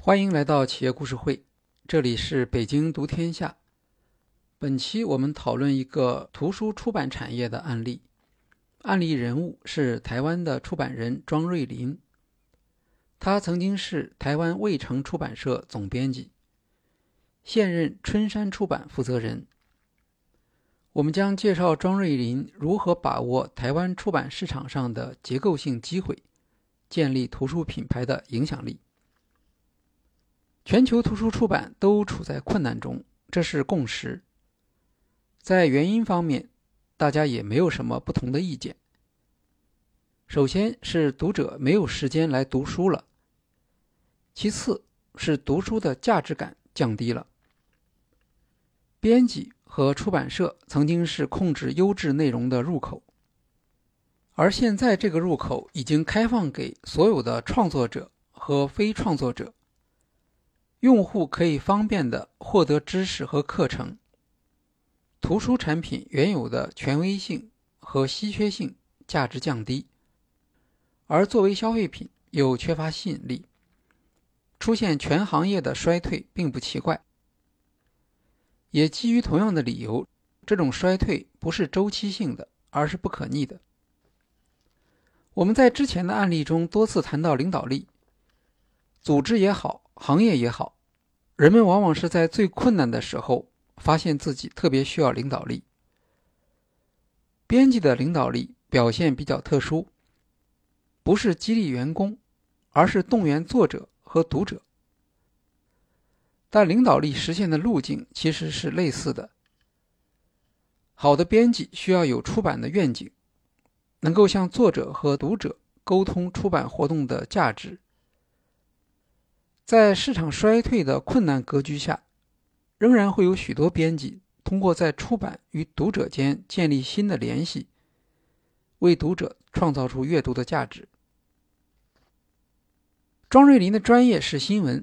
欢迎来到企业故事会，这里是北京读天下。本期我们讨论一个图书出版产业的案例，案例人物是台湾的出版人庄瑞林，他曾经是台湾卫城出版社总编辑，现任春山出版负责人。我们将介绍庄瑞林如何把握台湾出版市场上的结构性机会，建立图书品牌的影响力。全球图书出版都处在困难中，这是共识。在原因方面，大家也没有什么不同的意见。首先是读者没有时间来读书了，其次是读书的价值感降低了。编辑和出版社曾经是控制优质内容的入口，而现在这个入口已经开放给所有的创作者和非创作者，用户可以方便的获得知识和课程。图书产品原有的权威性和稀缺性价值降低，而作为消费品又缺乏吸引力，出现全行业的衰退并不奇怪。也基于同样的理由，这种衰退不是周期性的，而是不可逆的。我们在之前的案例中多次谈到领导力，组织也好，行业也好，人们往往是在最困难的时候发现自己特别需要领导力。编辑的领导力表现比较特殊，不是激励员工，而是动员作者和读者。但领导力实现的路径其实是类似的。好的编辑需要有出版的愿景，能够向作者和读者沟通出版活动的价值。在市场衰退的困难格局下，仍然会有许多编辑通过在出版与读者间建立新的联系，为读者创造出阅读的价值。庄瑞林的专业是新闻。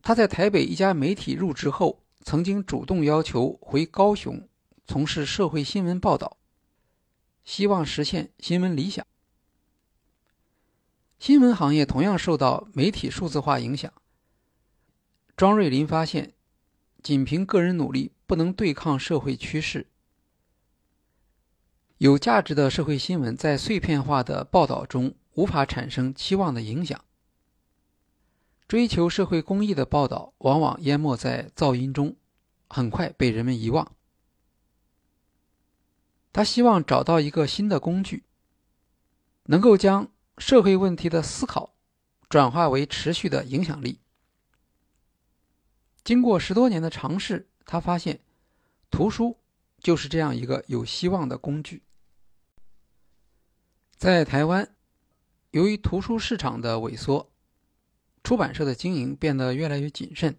他在台北一家媒体入职后，曾经主动要求回高雄从事社会新闻报道，希望实现新闻理想。新闻行业同样受到媒体数字化影响。庄瑞林发现，仅凭个人努力不能对抗社会趋势。有价值的社会新闻在碎片化的报道中无法产生期望的影响。追求社会公益的报道往往淹没在噪音中，很快被人们遗忘。他希望找到一个新的工具，能够将社会问题的思考转化为持续的影响力。经过十多年的尝试，他发现图书就是这样一个有希望的工具。在台湾，由于图书市场的萎缩。出版社的经营变得越来越谨慎，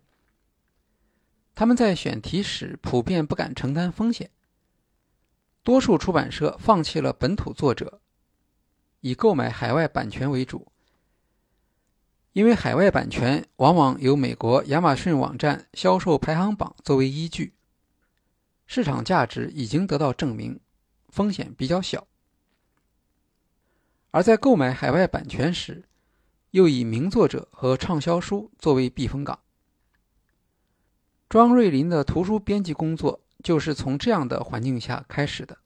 他们在选题时普遍不敢承担风险。多数出版社放弃了本土作者，以购买海外版权为主，因为海外版权往往由美国亚马逊网站销售排行榜作为依据，市场价值已经得到证明，风险比较小。而在购买海外版权时，又以名作者和畅销书作为避风港。庄瑞林的图书编辑工作就是从这样的环境下开始的。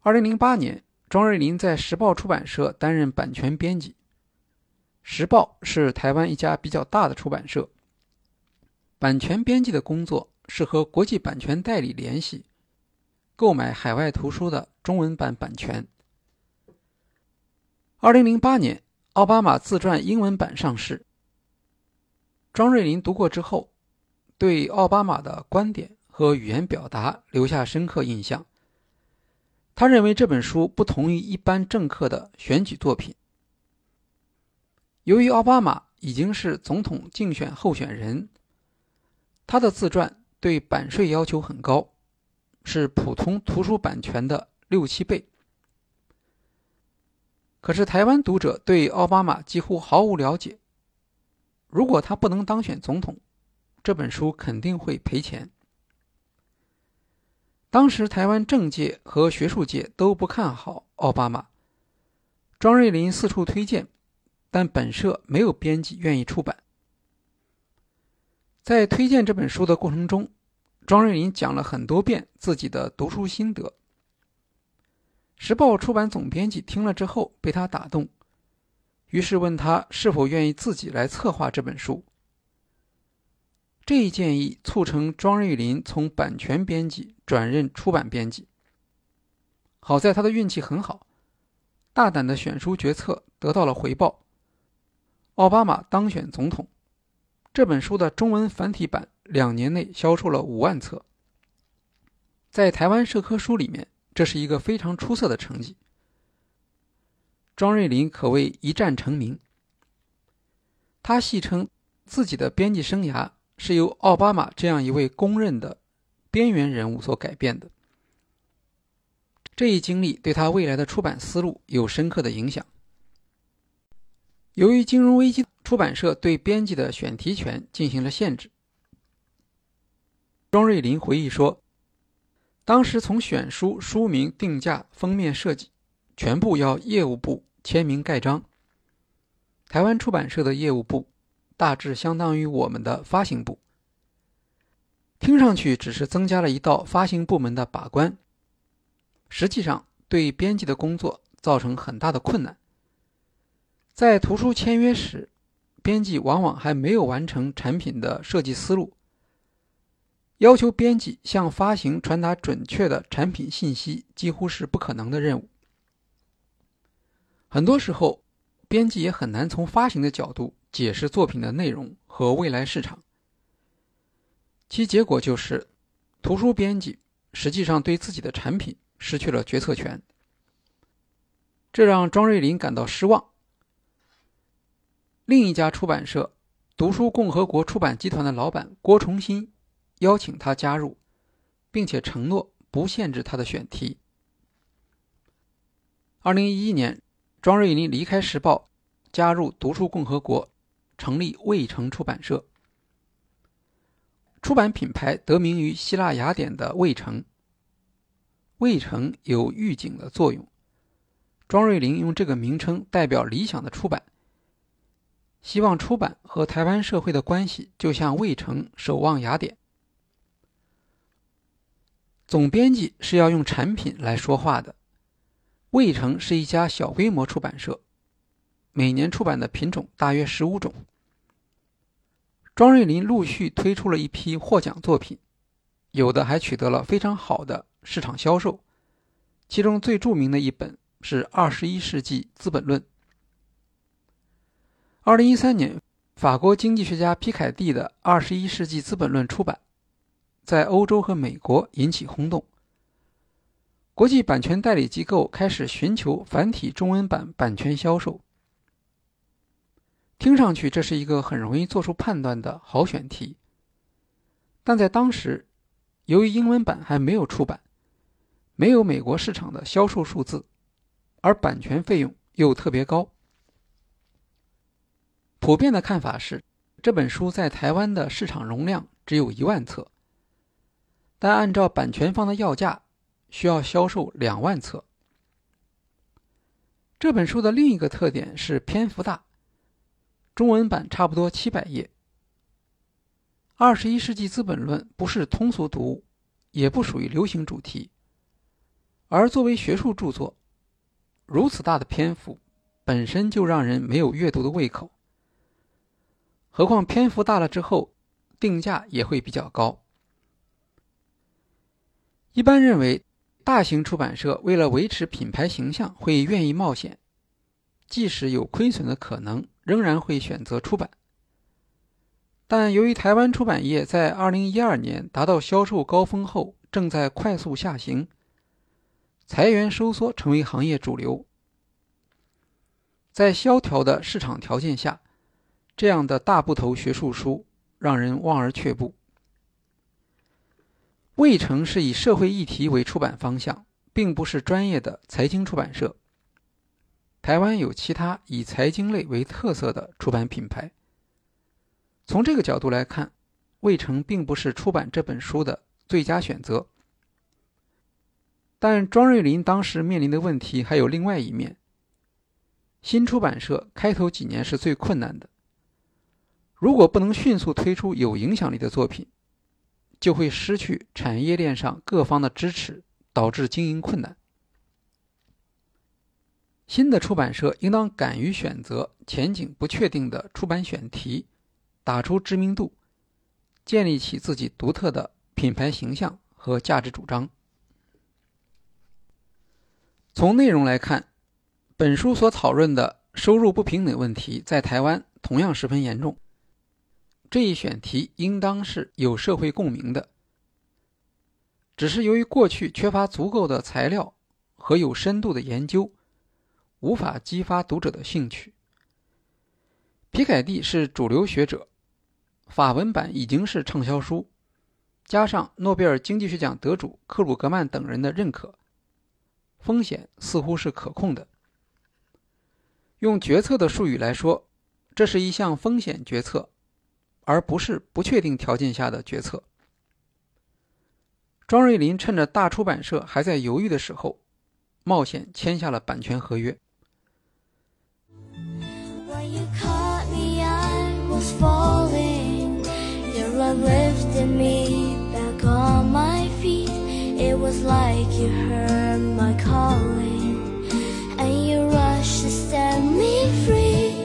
二零零八年，庄瑞林在时报出版社担任版权编辑。时报是台湾一家比较大的出版社。版权编辑的工作是和国际版权代理联系，购买海外图书的中文版版权。二零零八年。奥巴马自传英文版上市。庄瑞林读过之后，对奥巴马的观点和语言表达留下深刻印象。他认为这本书不同于一般政客的选举作品。由于奥巴马已经是总统竞选候选人，他的自传对版税要求很高，是普通图书版权的六七倍。可是台湾读者对奥巴马几乎毫无了解。如果他不能当选总统，这本书肯定会赔钱。当时台湾政界和学术界都不看好奥巴马。庄瑞林四处推荐，但本社没有编辑愿意出版。在推荐这本书的过程中，庄瑞林讲了很多遍自己的读书心得。时报出版总编辑听了之后被他打动，于是问他是否愿意自己来策划这本书。这一建议促成庄瑞林从版权编辑转任出版编辑。好在他的运气很好，大胆的选书决策得到了回报。奥巴马当选总统，这本书的中文繁体版两年内销售了五万册，在台湾社科书里面，这是一个非常出色的成绩。庄瑞林可谓一战成名。他戏称自己的编辑生涯是由奥巴马这样一位公认的边缘人物所改变的。这一经历对他未来的出版思路有深刻的影响。由于金融危机，出版社对编辑的选题权进行了限制。庄瑞林回忆说：“当时从选书、书名、定价、封面设计，全部要业务部签名盖章。台湾出版社的业务部大致相当于我们的发行部，听上去只是增加了一道发行部门的把关。”实际上，对编辑的工作造成很大的困难。在图书签约时，编辑往往还没有完成产品的设计思路，要求编辑向发行传达准确的产品信息，几乎是不可能的任务。很多时候，编辑也很难从发行的角度解释作品的内容和未来市场，其结果就是，图书编辑实际上对自己的产品。失去了决策权，这让庄瑞林感到失望。另一家出版社——读书共和国出版集团的老板郭崇新邀请他加入，并且承诺不限制他的选题。二零一一年，庄瑞林离开时报，加入读书共和国，成立渭城出版社。出版品牌得名于希腊雅典的卫城。卫城有预警的作用，庄瑞林用这个名称代表理想的出版，希望出版和台湾社会的关系就像卫城守望雅典。总编辑是要用产品来说话的。卫城是一家小规模出版社，每年出版的品种大约十五种。庄瑞麟陆续推出了一批获奖作品，有的还取得了非常好的。市场销售，其中最著名的一本是《二十一世纪资本论》。二零一三年，法国经济学家皮凯蒂的《二十一世纪资本论》出版，在欧洲和美国引起轰动。国际版权代理机构开始寻求繁体中文版版权销售。听上去这是一个很容易做出判断的好选题，但在当时，由于英文版还没有出版。没有美国市场的销售数字，而版权费用又特别高。普遍的看法是，这本书在台湾的市场容量只有一万册，但按照版权方的要价，需要销售两万册。这本书的另一个特点是篇幅大，中文版差不多七百页。二十一世纪资本论不是通俗读物，也不属于流行主题。而作为学术著作，如此大的篇幅，本身就让人没有阅读的胃口。何况篇幅大了之后，定价也会比较高。一般认为，大型出版社为了维持品牌形象，会愿意冒险，即使有亏损的可能，仍然会选择出版。但由于台湾出版业在2012年达到销售高峰后，正在快速下行。裁员收缩成为行业主流，在萧条的市场条件下，这样的大部头学术书让人望而却步。魏城是以社会议题为出版方向，并不是专业的财经出版社。台湾有其他以财经类为特色的出版品牌。从这个角度来看，魏城并不是出版这本书的最佳选择。但庄瑞林当时面临的问题还有另外一面：新出版社开头几年是最困难的。如果不能迅速推出有影响力的作品，就会失去产业链上各方的支持，导致经营困难。新的出版社应当敢于选择前景不确定的出版选题，打出知名度，建立起自己独特的品牌形象和价值主张。从内容来看，本书所讨论的收入不平等问题在台湾同样十分严重。这一选题应当是有社会共鸣的，只是由于过去缺乏足够的材料和有深度的研究，无法激发读者的兴趣。皮凯蒂是主流学者，法文版已经是畅销书，加上诺贝尔经济学奖得主克鲁格曼等人的认可，风险似乎是可控的。用决策的术语来说，这是一项风险决策。而不是不确定条件下的决策。庄瑞林趁着大出版社还在犹豫的时候，冒险签下了版权合约。Was falling. Your love lifted me back on my feet. It was like you heard my calling. And you rushed to set me free.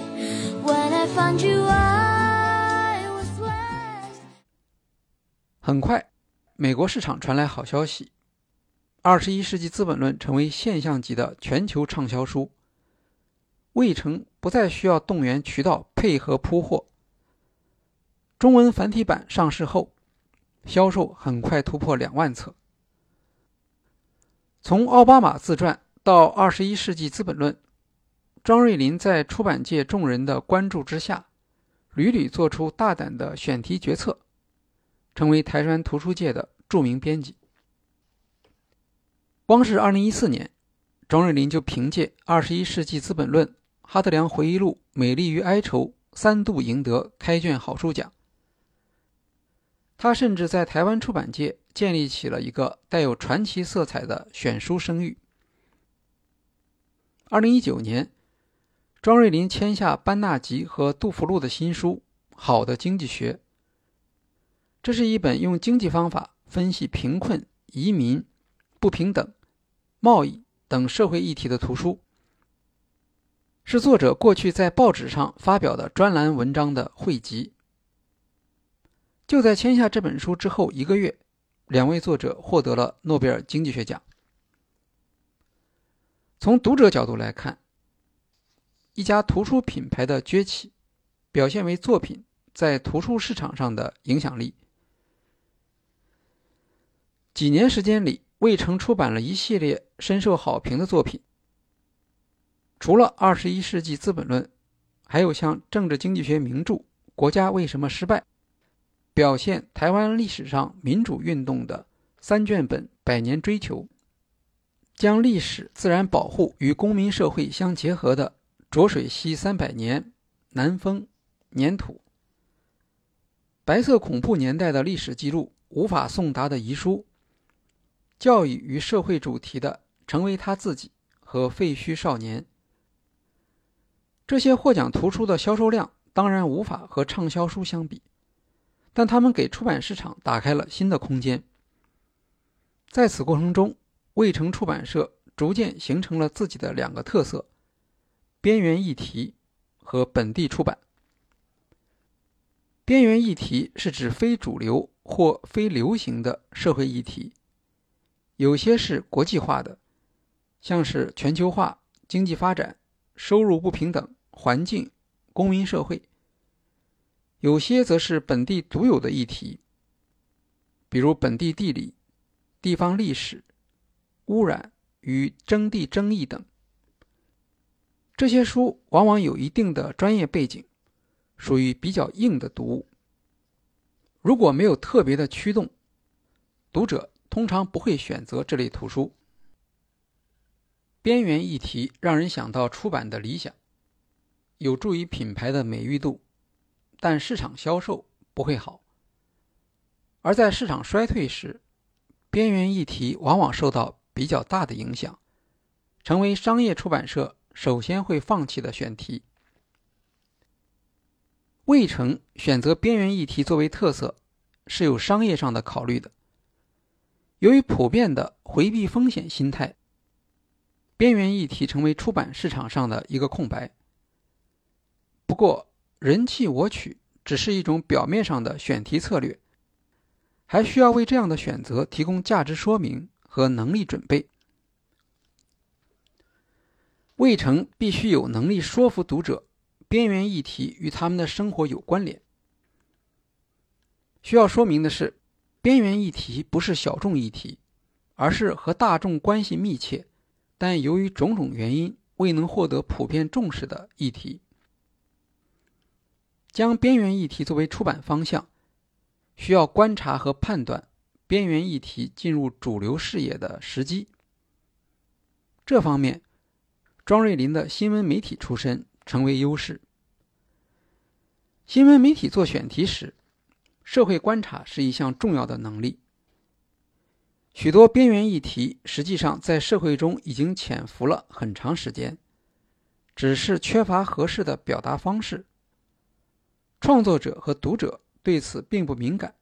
When I found you, I was blessed. 美国市场传来好消息，《二十一世纪资本论》成为现象级的全球畅销书。未成不再需要动员渠道配合铺货，中文繁体版上市后，销售很快突破两万册。从奥巴马自传到《二十一世纪资本论》，庄瑞麟在出版界众人的关注之下，屡屡做出大胆的选题决策。成为台湾图书界的著名编辑。光是2014年，庄瑞麟就凭借《二十一世纪资本论》《哈德良回忆录》《美丽与哀愁》三度赢得开卷好书奖。他甚至在台湾出版界建立起了一个带有传奇色彩的选书声誉。2019年，庄瑞麟签下班纳吉和杜福禄的新书《好的经济学》。这是一本用经济方法分析贫困、移民、不平等、贸易等社会议题的图书，是作者过去在报纸上发表的专栏文章的汇集。就在签下这本书之后一个月，两位作者获得了诺贝尔经济学奖。从读者角度来看，一家图书品牌的崛起，表现为作品在图书市场上的影响力。几年时间里，魏成出版了一系列深受好评的作品。除了《二十一世纪资本论》，还有像政治经济学名著《国家为什么失败》，表现台湾历史上民主运动的三卷本《百年追求》，将历史、自然保护与公民社会相结合的《浊水溪三百年》《南风》《粘土》，白色恐怖年代的历史记录无法送达的遗书。教育与社会主题的《成为他自己》和《废墟少年》，这些获奖图书的销售量当然无法和畅销书相比，但他们给出版市场打开了新的空间。在此过程中，魏城出版社逐渐形成了自己的两个特色：边缘议题和本地出版。边缘议题是指非主流或非流行的社会议题。有些是国际化的，像是全球化、经济发展、收入不平等、环境、公民社会；有些则是本地独有的议题，比如本地地理、地方历史、污染与征地争议等。这些书往往有一定的专业背景，属于比较硬的读物。如果没有特别的驱动，读者。通常不会选择这类图书。边缘议题让人想到出版的理想，有助于品牌的美誉度，但市场销售不会好。而在市场衰退时，边缘议题往往受到比较大的影响，成为商业出版社首先会放弃的选题。魏成选择边缘议题作为特色，是有商业上的考虑的。由于普遍的回避风险心态，边缘议题成为出版市场上的一个空白。不过，人气我取只是一种表面上的选题策略，还需要为这样的选择提供价值说明和能力准备。魏成必须有能力说服读者。边缘议题与他们的生活有关联。需要说明的是，边缘议题不是小众议题，而是和大众关系密切，但由于种种原因未能获得普遍重视的议题。将边缘议题作为出版方向，需要观察和判断边缘议题进入主流视野的时机。这方面，庄瑞林的新闻媒体出身。成为优势。新闻媒体做选题时，社会观察是一项重要的能力。许多边缘议题实际上在社会中已经潜伏了很长时间，只是缺乏合适的表达方式。创作者和读者对此并不敏感，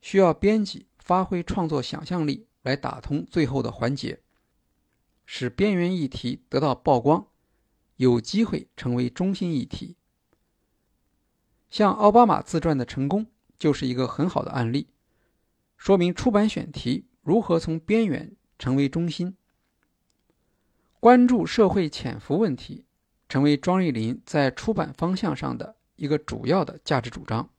需要编辑发挥创作想象力来打通最后的环节，使边缘议题得到曝光。有机会成为中心议题，像奥巴马自传的成功就是一个很好的案例，说明出版选题如何从边缘成为中心。关注社会潜伏问题，成为庄瑞林在出版方向上的一个主要的价值主张。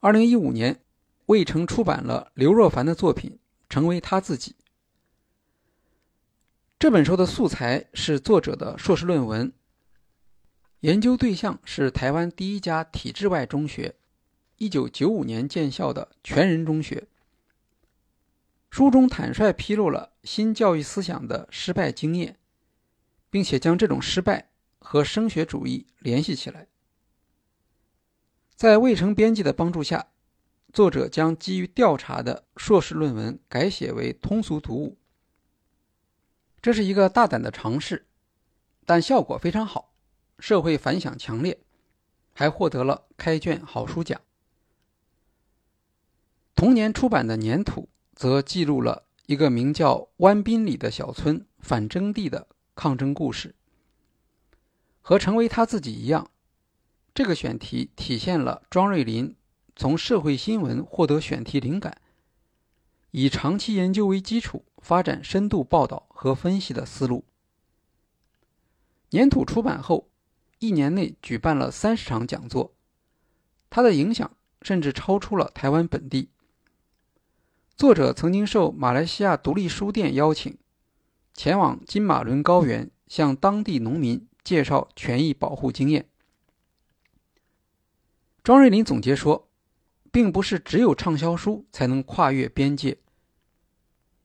二零一五年，魏成出版了刘若凡的作品《成为他自己》。这本书的素材是作者的硕士论文，研究对象是台湾第一家体制外中学，1995年建校的全人中学。书中坦率披露了新教育思想的失败经验，并且将这种失败和升学主义联系起来。在魏成编辑的帮助下，作者将基于调查的硕士论文改写为通俗读物。这是一个大胆的尝试，但效果非常好，社会反响强烈，还获得了开卷好书奖。同年出版的《粘土》则记录了一个名叫湾滨里的小村反征地的抗争故事。和成为他自己一样，这个选题体现了庄瑞林从社会新闻获得选题灵感。以长期研究为基础，发展深度报道和分析的思路。粘土出版后，一年内举办了三十场讲座，它的影响甚至超出了台湾本地。作者曾经受马来西亚独立书店邀请，前往金马伦高原，向当地农民介绍权益保护经验。庄瑞林总结说，并不是只有畅销书才能跨越边界。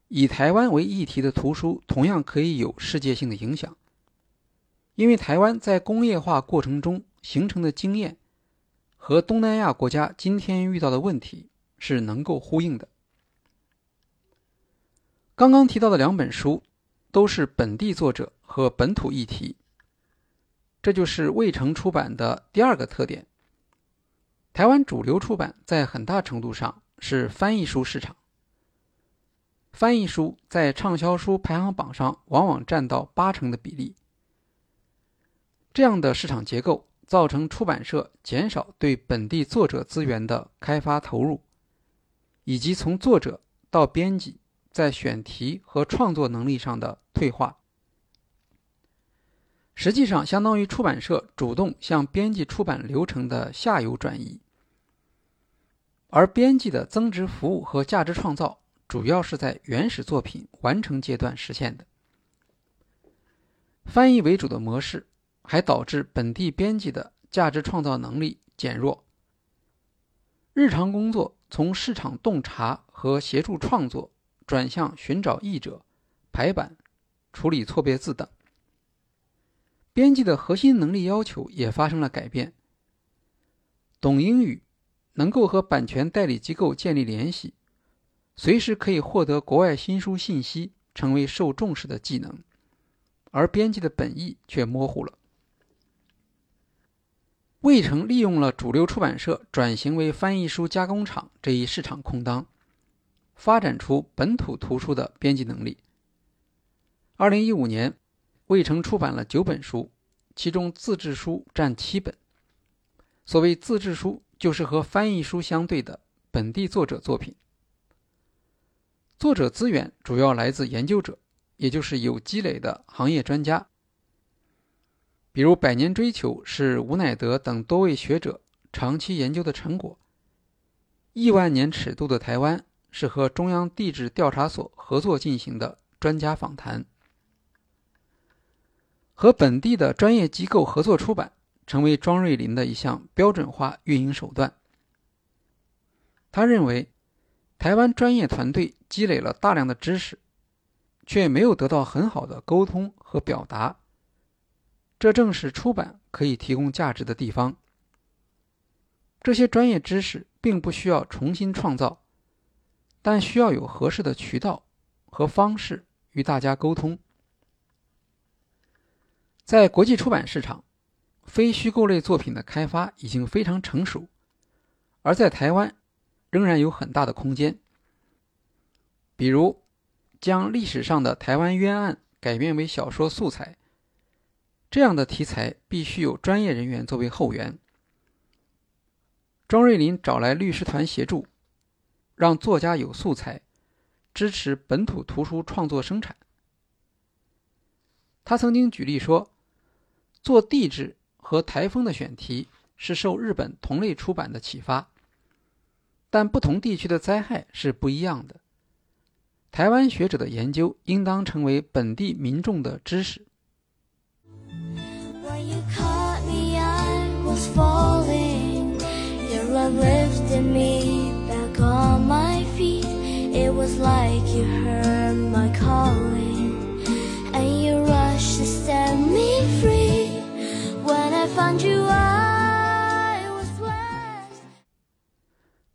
以台湾为议题的图书同样可以有世界性的影响，因为台湾在工业化过程中形成的经验和东南亚国家今天遇到的问题是能够呼应的。刚刚提到的两本书都是本地作者和本土议题，这就是未城出版的第二个特点。台湾主流出版在很大程度上是翻译书市场。翻译书在畅销书排行榜上往往占到八成的比例。这样的市场结构造成出版社减少对本地作者资源的开发投入，以及从作者到编辑在选题和创作能力上的退化。实际上，相当于出版社主动向编辑出版流程的下游转移，而编辑的增值服务和价值创造。主要是在原始作品完成阶段实现的。翻译为主的模式，还导致本地编辑的价值创造能力减弱。日常工作从市场洞察和协助创作，转向寻找译者、排版、处理错别字等。编辑的核心能力要求也发生了改变。懂英语，能够和版权代理机构建立联系。随时可以获得国外新书信息，成为受重视的技能。而编辑的本意却模糊了。魏成利用了主流出版社转型为翻译书加工厂这一市场空当，发展出本土图书的编辑能力。二零一五年，魏成出版了九本书，其中自制书占七本。所谓自制书，就是和翻译书相对的本地作者作品。作者资源主要来自研究者，也就是有积累的行业专家。比如《百年追求》是吴乃德等多位学者长期研究的成果，《亿万年尺度的台湾》是和中央地质调查所合作进行的专家访谈。和本地的专业机构合作出版，成为庄瑞林的一项标准化运营手段。他认为，台湾专业团队积累了大量的知识，却没有得到很好的沟通和表达。这正是出版可以提供价值的地方。这些专业知识并不需要重新创造，但需要有合适的渠道和方式与大家沟通。在国际出版市场，非虚构类作品的开发已经非常成熟，而在台湾，仍然有很大的空间。比如，将历史上的台湾冤案改编为小说素材，这样的题材必须有专业人员作为后援。庄瑞林找来律师团协助，让作家有素材，支持本土图书创作生产。他曾经举例说。做地质和台风的选题是受日本同类出版的启发，但不同地区的灾害是不一样的。台湾学者的研究应当成为本地民众的知识。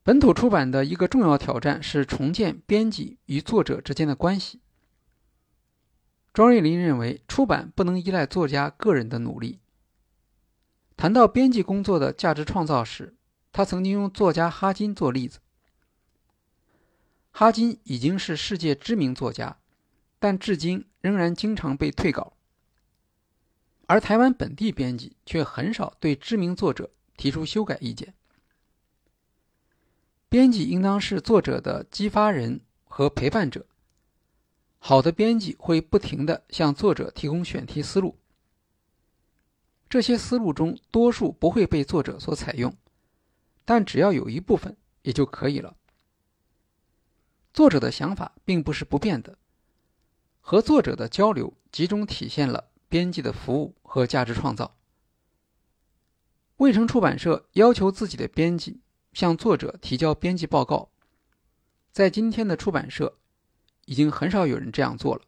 本土出版的一个重要挑战是重建编辑与作者之间的关系。庄瑞林认为，出版不能依赖作家个人的努力。谈到编辑工作的价值创造时，他曾经用作家哈金做例子。哈金已经是世界知名作家，但至今仍然经常被退稿，而台湾本地编辑却很少对知名作者提出修改意见。编辑应当是作者的激发人和陪伴者。好的编辑会不停地向作者提供选题思路，这些思路中多数不会被作者所采用，但只要有一部分也就可以了。作者的想法并不是不变的，和作者的交流集中体现了编辑的服务和价值创造。未城出版社要求自己的编辑。向作者提交编辑报告，在今天的出版社，已经很少有人这样做了。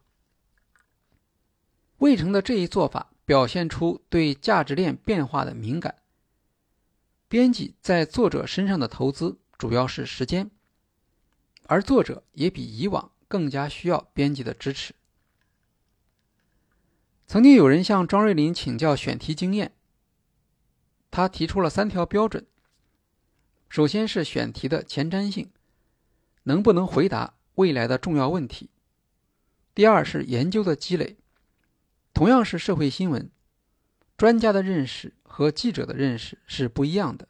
魏成的这一做法表现出对价值链变化的敏感。编辑在作者身上的投资主要是时间，而作者也比以往更加需要编辑的支持。曾经有人向庄瑞林请教选题经验，他提出了三条标准。首先是选题的前瞻性，能不能回答未来的重要问题？第二是研究的积累，同样是社会新闻，专家的认识和记者的认识是不一样的，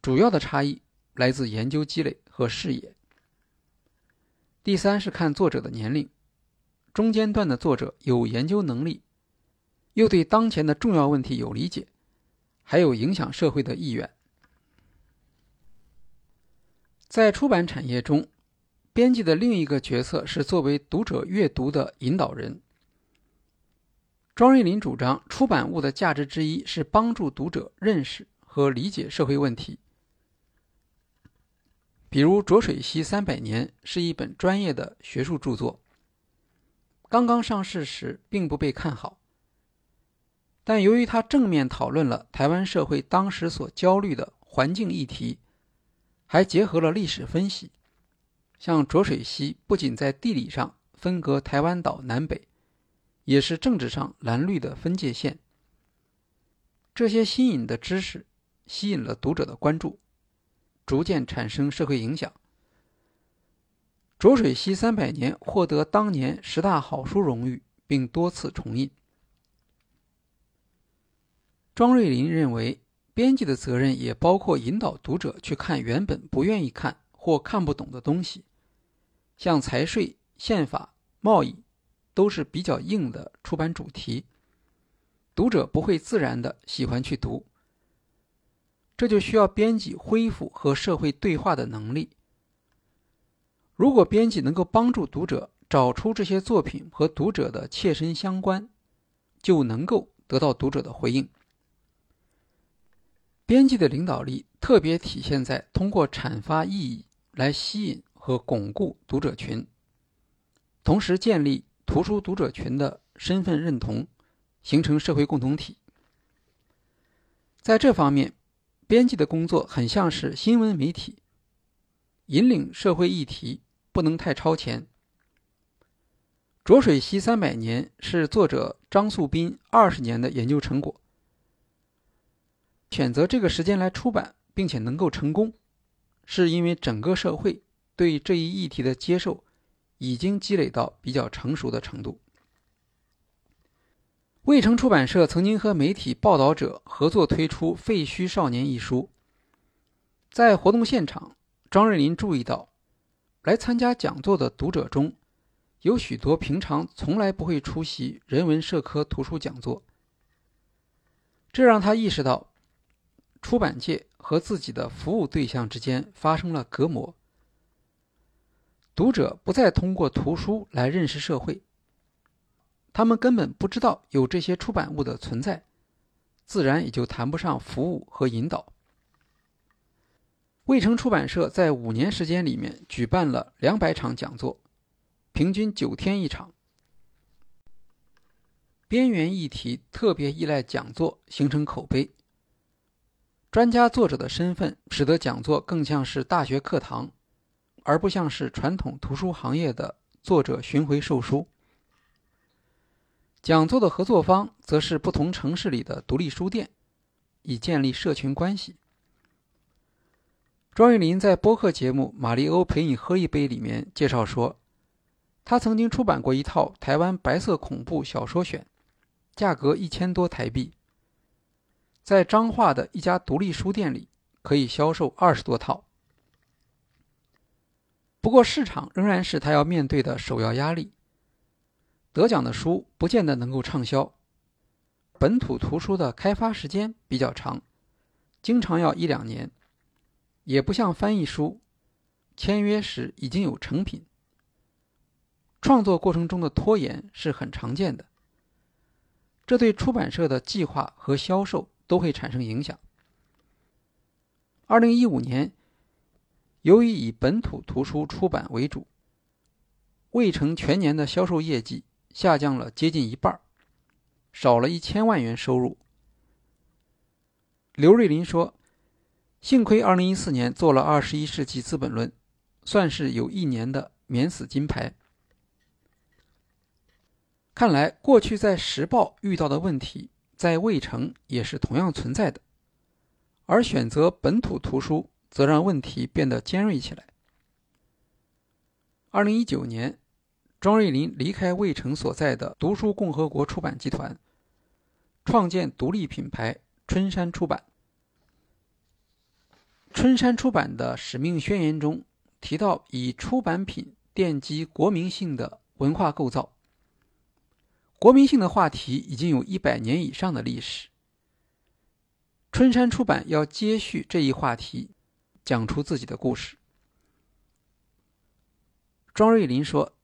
主要的差异来自研究积累和视野。第三是看作者的年龄，中间段的作者有研究能力，又对当前的重要问题有理解，还有影响社会的意愿。在出版产业中，编辑的另一个角色是作为读者阅读的引导人。庄瑞林主张，出版物的价值之一是帮助读者认识和理解社会问题。比如，《浊水溪三百年》是一本专业的学术著作，刚刚上市时并不被看好，但由于它正面讨论了台湾社会当时所焦虑的环境议题。还结合了历史分析，像浊水溪不仅在地理上分隔台湾岛南北，也是政治上蓝绿的分界线。这些新颖的知识吸引了读者的关注，逐渐产生社会影响。浊水溪三百年获得当年十大好书荣誉，并多次重印。庄瑞林认为，编辑的责任也包括引导读者去看原本不愿意看或看不懂的东西，像财税、宪法、贸易，都是比较硬的出版主题。读者不会自然的喜欢去读，这就需要编辑恢复和社会对话的能力。如果编辑能够帮助读者找出这些作品和读者的切身相关，就能够得到读者的回应。编辑的领导力特别体现在通过阐发意义来吸引和巩固读者群，同时建立图书读者群的身份认同。形成社会共同体。在这方面，编辑的工作很像是新闻媒体，引领社会议题，不能太超前。《浊水溪三百年》是作者张素斌二十年的研究成果。选择这个时间来出版，并且能够成功，是因为整个社会对这一议题的接受已经积累到比较成熟的程度。渭城出版社曾经和媒体报道者合作推出《废墟少年》一书。在活动现场，张瑞林注意到，来参加讲座的读者中，有许多平常从来不会出席人文社科图书讲座。这让他意识到，出版界和自己的服务对象之间发生了隔膜。读者不再通过图书来认识社会。他们根本不知道有这些出版物的存在，自然也就谈不上服务和引导。渭城出版社在五年时间里面举办了两百场讲座，平均九天一场。边缘议题特别依赖讲座形成口碑。专家作者的身份使得讲座更像是大学课堂，而不像是传统图书行业的作者巡回售书。讲座的合作方则是不同城市里的独立书店，以建立社群关系。庄玉林在播客节目《马里欧陪你喝一杯》里面介绍说，他曾经出版过一套台湾白色恐怖小说选，价格一千多台币，在彰化的一家独立书店里可以销售二十多套。不过市场仍然是他要面对的首要压力。得奖的书不见得能够畅销，本土图书的开发时间比较长，经常要一两年，也不像翻译书，签约时已经有成品。创作过程中的拖延是很常见的，这对出版社的计划和销售都会产生影响。二零一五年，由于以本土图书出版为主，未成全年的销售业绩。下降了接近一半，少了一千万元收入。刘瑞林说：“幸亏二零一四年做了《二十一世纪资本论》，算是有一年的免死金牌。”看来，过去在《时报》遇到的问题，在魏城也是同样存在的，而选择本土图书，则让问题变得尖锐起来。二零一九年。庄瑞林离开魏城所在的读书共和国出版集团，创建独立品牌春山出版。春山出版的使命宣言中提到，以出版品奠基国民性的文化构造。国民性的话题已经有一百年以上的历史。春山出版要接续这一话题，讲出自己的故事。庄瑞林说。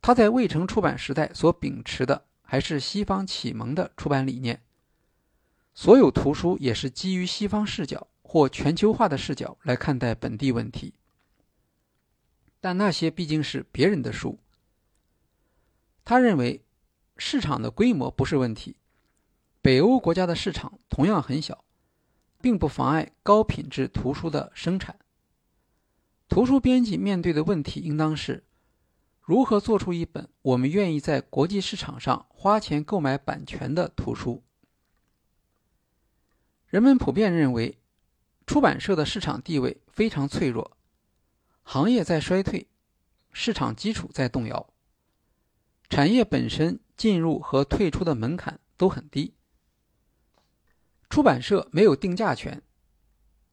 他在渭城出版时代所秉持的还是西方启蒙的出版理念，所有图书也是基于西方视角或全球化的视角来看待本地问题。但那些毕竟是别人的书。他认为，市场的规模不是问题，北欧国家的市场同样很小，并不妨碍高品质图书的生产。图书编辑面对的问题应当是。如何做出一本我们愿意在国际市场上花钱购买版权的图书？人们普遍认为，出版社的市场地位非常脆弱，行业在衰退，市场基础在动摇，产业本身进入和退出的门槛都很低。出版社没有定价权，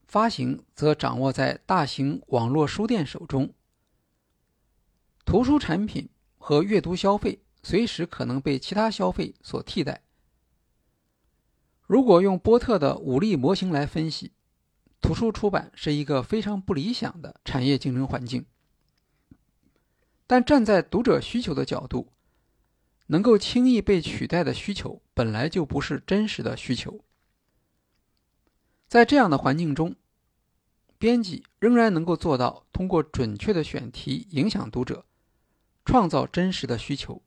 发行则掌握在大型网络书店手中。图书产品和阅读消费随时可能被其他消费所替代。如果用波特的武力模型来分析，图书出版是一个非常不理想的产业竞争环境。但站在读者需求的角度，能够轻易被取代的需求本来就不是真实的需求。在这样的环境中，编辑仍然能够做到通过准确的选题影响读者。创造真实的需求，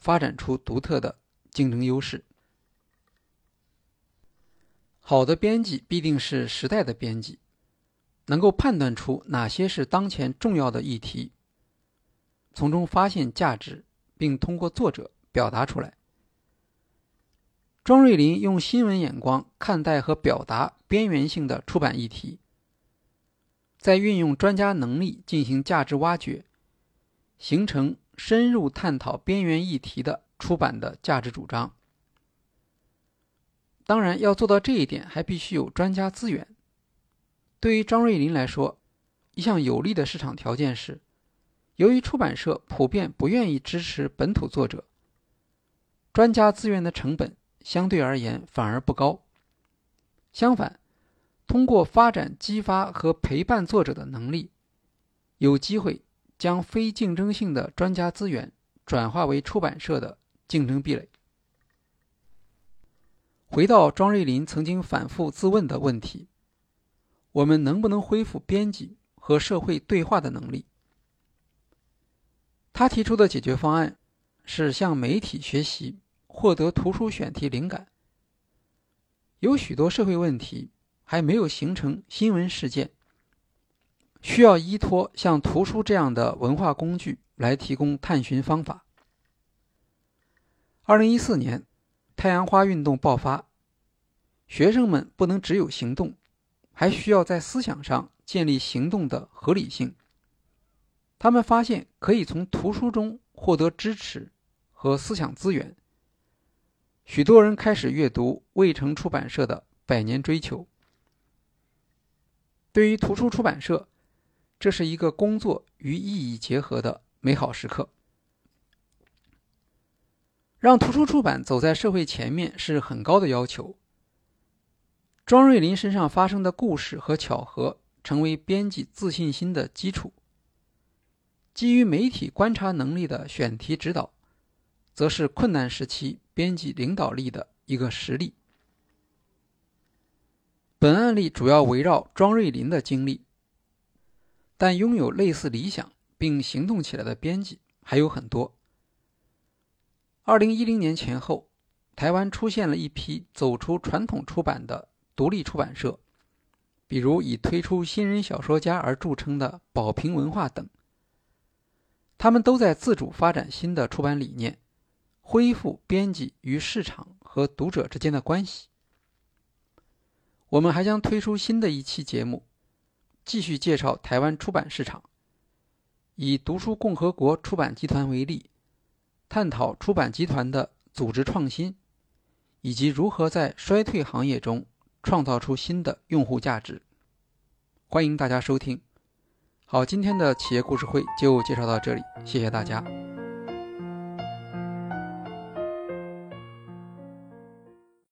发展出独特的竞争优势。好的编辑必定是时代的编辑，能够判断出哪些是当前重要的议题，从中发现价值，并通过作者表达出来。庄瑞林用新闻眼光看待和表达边缘性的出版议题，在运用专家能力进行价值挖掘。形成深入探讨边缘议题的出版的价值主张。当然，要做到这一点，还必须有专家资源。对于张瑞林来说，一项有利的市场条件是，由于出版社普遍不愿意支持本土作者，专家资源的成本相对而言反而不高。相反，通过发展、激发和陪伴作者的能力，有机会。将非竞争性的专家资源转化为出版社的竞争壁垒。回到庄瑞林曾经反复自问的问题：我们能不能恢复编辑和社会对话的能力？他提出的解决方案是向媒体学习，获得图书选题灵感。有许多社会问题还没有形成新闻事件。需要依托像图书这样的文化工具来提供探寻方法。二零一四年，太阳花运动爆发，学生们不能只有行动，还需要在思想上建立行动的合理性。他们发现可以从图书中获得支持和思想资源。许多人开始阅读未城出版社的《百年追求》。对于图书出版社，这是一个工作与意义结合的美好时刻。让图书出版走在社会前面是很高的要求。庄瑞林身上发生的故事和巧合，成为编辑自信心的基础。基于媒体观察能力的选题指导，则是困难时期编辑领导力的一个实例。本案例主要围绕庄瑞林的经历。但拥有类似理想并行动起来的编辑还有很多。二零一零年前后，台湾出现了一批走出传统出版的独立出版社，比如以推出新人小说家而著称的宝瓶文化等。他们都在自主发展新的出版理念，恢复编辑与市场和读者之间的关系。我们还将推出新的一期节目。继续介绍台湾出版市场，以读书共和国出版集团为例，探讨出版集团的组织创新，以及如何在衰退行业中创造出新的用户价值。欢迎大家收听。好，今天的企业故事会就介绍到这里，谢谢大家。